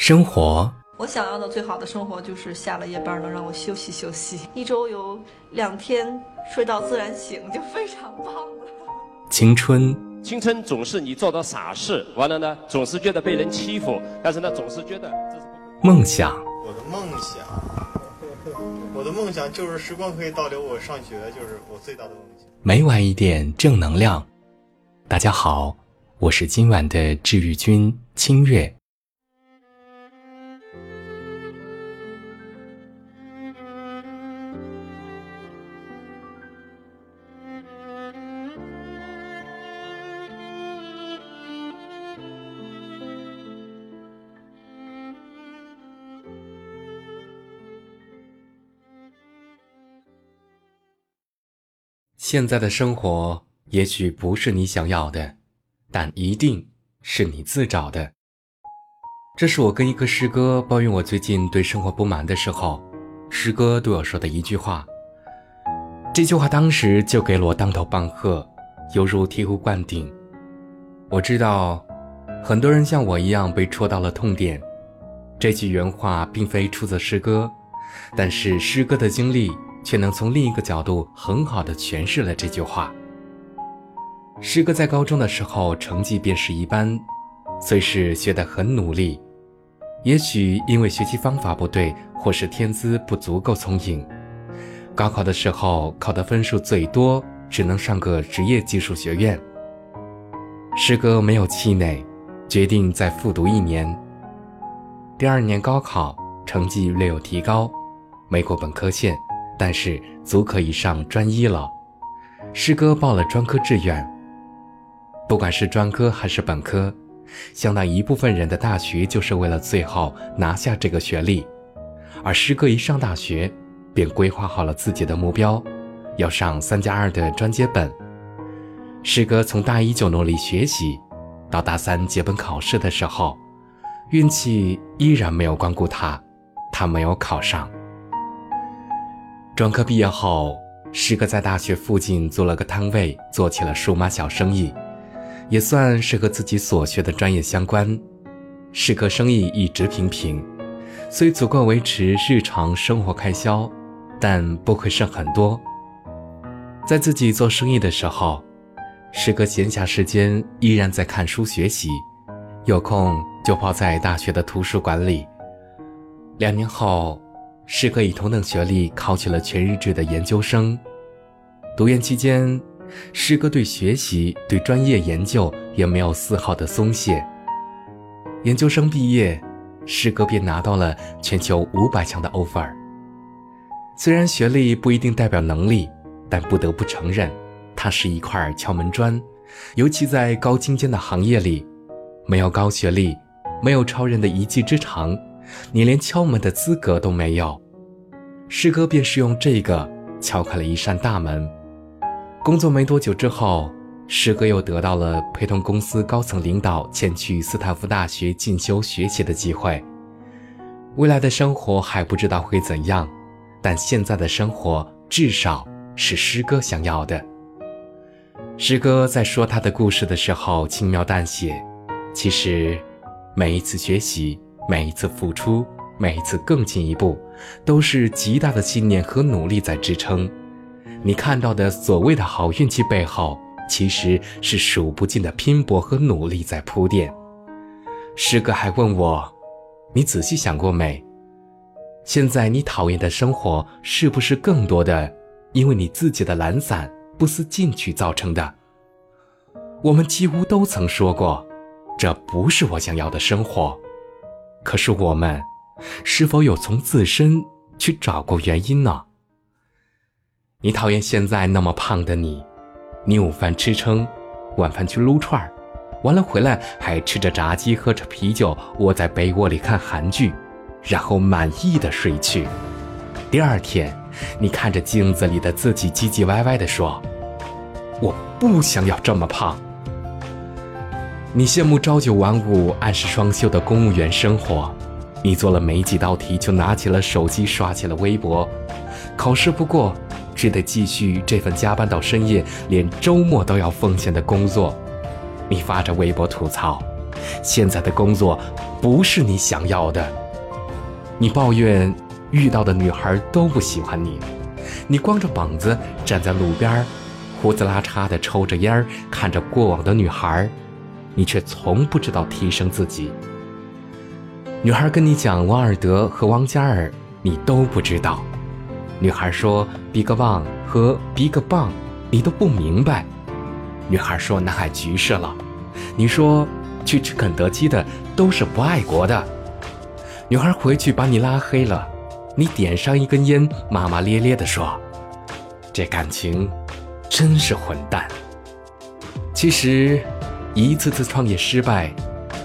生活，我想要的最好的生活就是下了夜班能让我休息休息，一周有两天睡到自然醒就非常棒了。青春，青春总是你做的傻事，完了呢，总是觉得被人欺负，但是呢，总是觉得这是梦想，我的梦想，我的梦想就是时光可以倒流，我上学就是我最大的梦想。每晚一点正能量。大家好，我是今晚的治愈君清月。现在的生活也许不是你想要的，但一定是你自找的。这是我跟一个师哥抱怨我最近对生活不满的时候，师哥对我说的一句话。这句话当时就给了我当头棒喝，犹如醍醐灌顶。我知道，很多人像我一样被戳到了痛点。这句原话并非出自诗歌，但是诗歌的经历。却能从另一个角度很好的诠释了这句话。师哥在高中的时候成绩便是一般，虽是学得很努力，也许因为学习方法不对，或是天资不足够聪颖，高考的时候考的分数最多，只能上个职业技术学院。师哥没有气馁，决定再复读一年。第二年高考成绩略有提高，没过本科线。但是足可以上专一了。师哥报了专科志愿。不管是专科还是本科，相当一部分人的大学就是为了最后拿下这个学历。而师哥一上大学，便规划好了自己的目标，要上三加二的专接本。师哥从大一就努力学习，到大三接本考试的时候，运气依然没有光顾他，他没有考上。专科毕业后，师哥在大学附近租了个摊位，做起了数码小生意，也算是和自己所学的专业相关。师哥生意一直平平，虽足够维持日常生活开销，但不会剩很多。在自己做生意的时候，师哥闲暇时间依然在看书学习，有空就泡在大学的图书馆里。两年后。师哥以同等学历考取了全日制的研究生。读研期间，师哥对学习、对专业研究也没有丝毫的松懈。研究生毕业，师哥便拿到了全球五百强的 offer。虽然学历不一定代表能力，但不得不承认，它是一块敲门砖。尤其在高精尖的行业里，没有高学历，没有超人的一技之长。你连敲门的资格都没有，师哥便是用这个敲开了一扇大门。工作没多久之后，师哥又得到了陪同公司高层领导前去斯坦福大学进修学习的机会。未来的生活还不知道会怎样，但现在的生活至少是师哥想要的。师哥在说他的故事的时候轻描淡写，其实每一次学习。每一次付出，每一次更进一步，都是极大的信念和努力在支撑。你看到的所谓的好运气背后，其实是数不尽的拼搏和努力在铺垫。师哥还问我：“你仔细想过没？现在你讨厌的生活，是不是更多的因为你自己的懒散、不思进取造成的？”我们几乎都曾说过：“这不是我想要的生活。”可是我们，是否有从自身去找过原因呢？你讨厌现在那么胖的你，你午饭吃撑，晚饭去撸串儿，完了回来还吃着炸鸡，喝着啤酒，窝在被窝里看韩剧，然后满意的睡去。第二天，你看着镜子里的自己，唧唧歪歪的说：“我不想要这么胖。”你羡慕朝九晚五、按时双休的公务员生活，你做了没几道题就拿起了手机刷起了微博，考试不过只得继续这份加班到深夜、连周末都要奉献的工作。你发着微博吐槽：现在的工作不是你想要的。你抱怨遇到的女孩都不喜欢你，你光着膀子站在路边，胡子拉碴的抽着烟，看着过往的女孩，你却从不知道提升自己。女孩跟你讲王尔德和王嘉尔，你都不知道。女孩说 “Big Bang” 和 “Big Bang”，你都不明白。女孩说南海局势了，你说去吃肯德基的都是不爱国的。女孩回去把你拉黑了，你点上一根烟，骂骂咧咧地说：“这感情真是混蛋。”其实，一次次创业失败，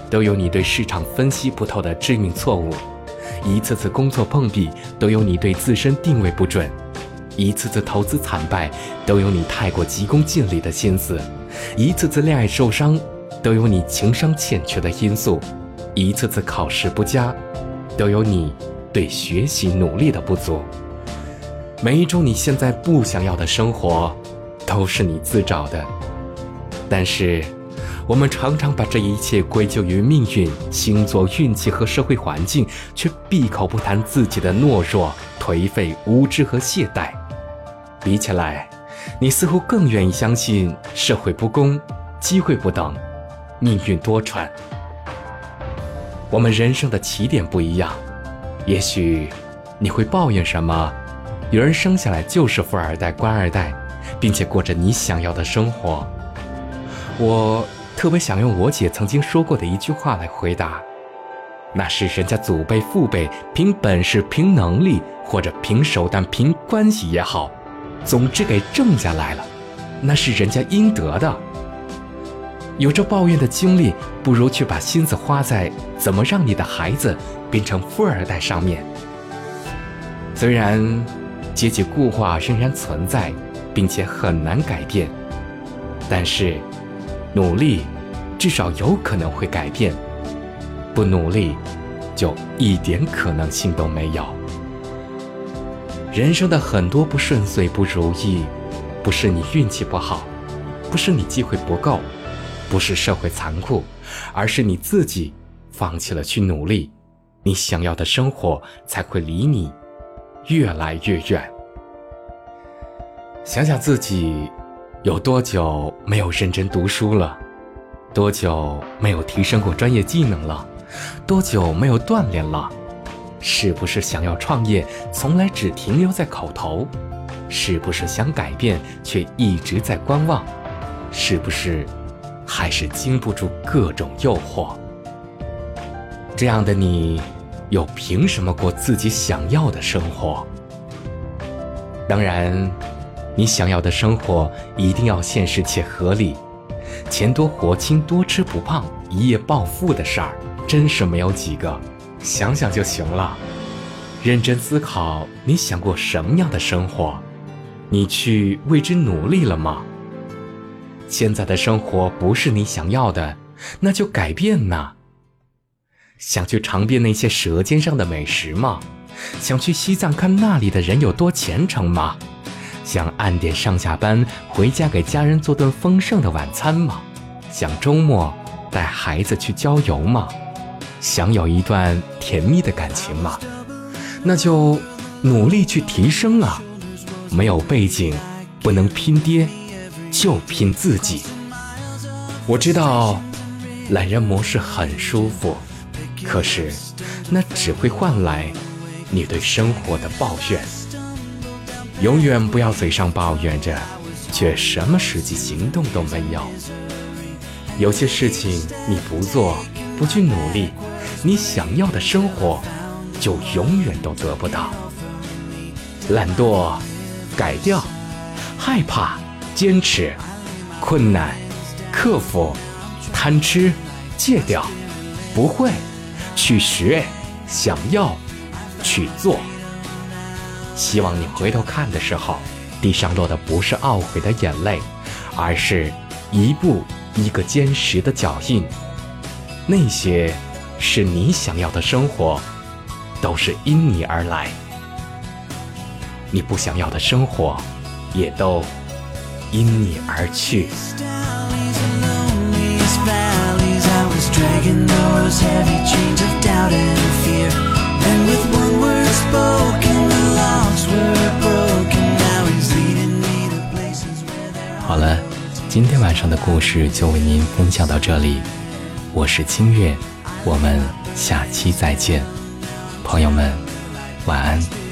都有你对市场分析不透的致命错误；一次次工作碰壁，都有你对自身定位不准；一次次投资惨败，都有你太过急功近利的心思；一次次恋爱受伤，都有你情商欠缺的因素；一次次考试不佳。都有你对学习努力的不足。每一种你现在不想要的生活，都是你自找的。但是，我们常常把这一切归咎于命运、星座、运气和社会环境，却闭口不谈自己的懦弱、颓废、无知和懈怠。比起来，你似乎更愿意相信社会不公、机会不等、命运多舛。我们人生的起点不一样，也许你会抱怨什么？有人生下来就是富二代、官二代，并且过着你想要的生活。我特别想用我姐曾经说过的一句话来回答：那是人家祖辈、父辈凭本事、凭能力，或者凭手段、凭关系也好，总之给挣下来了，那是人家应得的。有着抱怨的经历，不如去把心思花在怎么让你的孩子变成富二代上面。虽然阶级固化仍然存在，并且很难改变，但是努力至少有可能会改变。不努力，就一点可能性都没有。人生的很多不顺遂、不如意，不是你运气不好，不是你机会不够。不是社会残酷，而是你自己放弃了去努力，你想要的生活才会离你越来越远。想想自己有多久没有认真读书了，多久没有提升过专业技能了，多久没有锻炼了？是不是想要创业，从来只停留在口头？是不是想改变，却一直在观望？是不是？还是经不住各种诱惑。这样的你，又凭什么过自己想要的生活？当然，你想要的生活一定要现实且合理。钱多活轻、多吃不胖、一夜暴富的事儿，真是没有几个。想想就行了。认真思考，你想过什么样的生活？你去为之努力了吗？现在的生活不是你想要的，那就改变呐。想去尝遍那些舌尖上的美食吗？想去西藏看那里的人有多虔诚吗？想按点上下班回家给家人做顿丰盛的晚餐吗？想周末带孩子去郊游吗？想有一段甜蜜的感情吗？那就努力去提升啊！没有背景，不能拼爹。就拼自己。我知道，懒人模式很舒服，可是那只会换来你对生活的抱怨。永远不要嘴上抱怨着，却什么实际行动都没有。有些事情你不做，不去努力，你想要的生活就永远都得不到。懒惰，改掉；害怕。坚持，困难，克服，贪吃，戒掉，不会，去学，想要，去做。希望你回头看的时候，地上落的不是懊悔的眼泪，而是一步一个坚实的脚印。那些是你想要的生活，都是因你而来。你不想要的生活，也都。因你而去。dragging those heavy chains of doubt and fear. Then with one word spoken, 好了，今天晚上的故事就为您分享到这里，我是清月，我们下期再见，朋友们，晚安。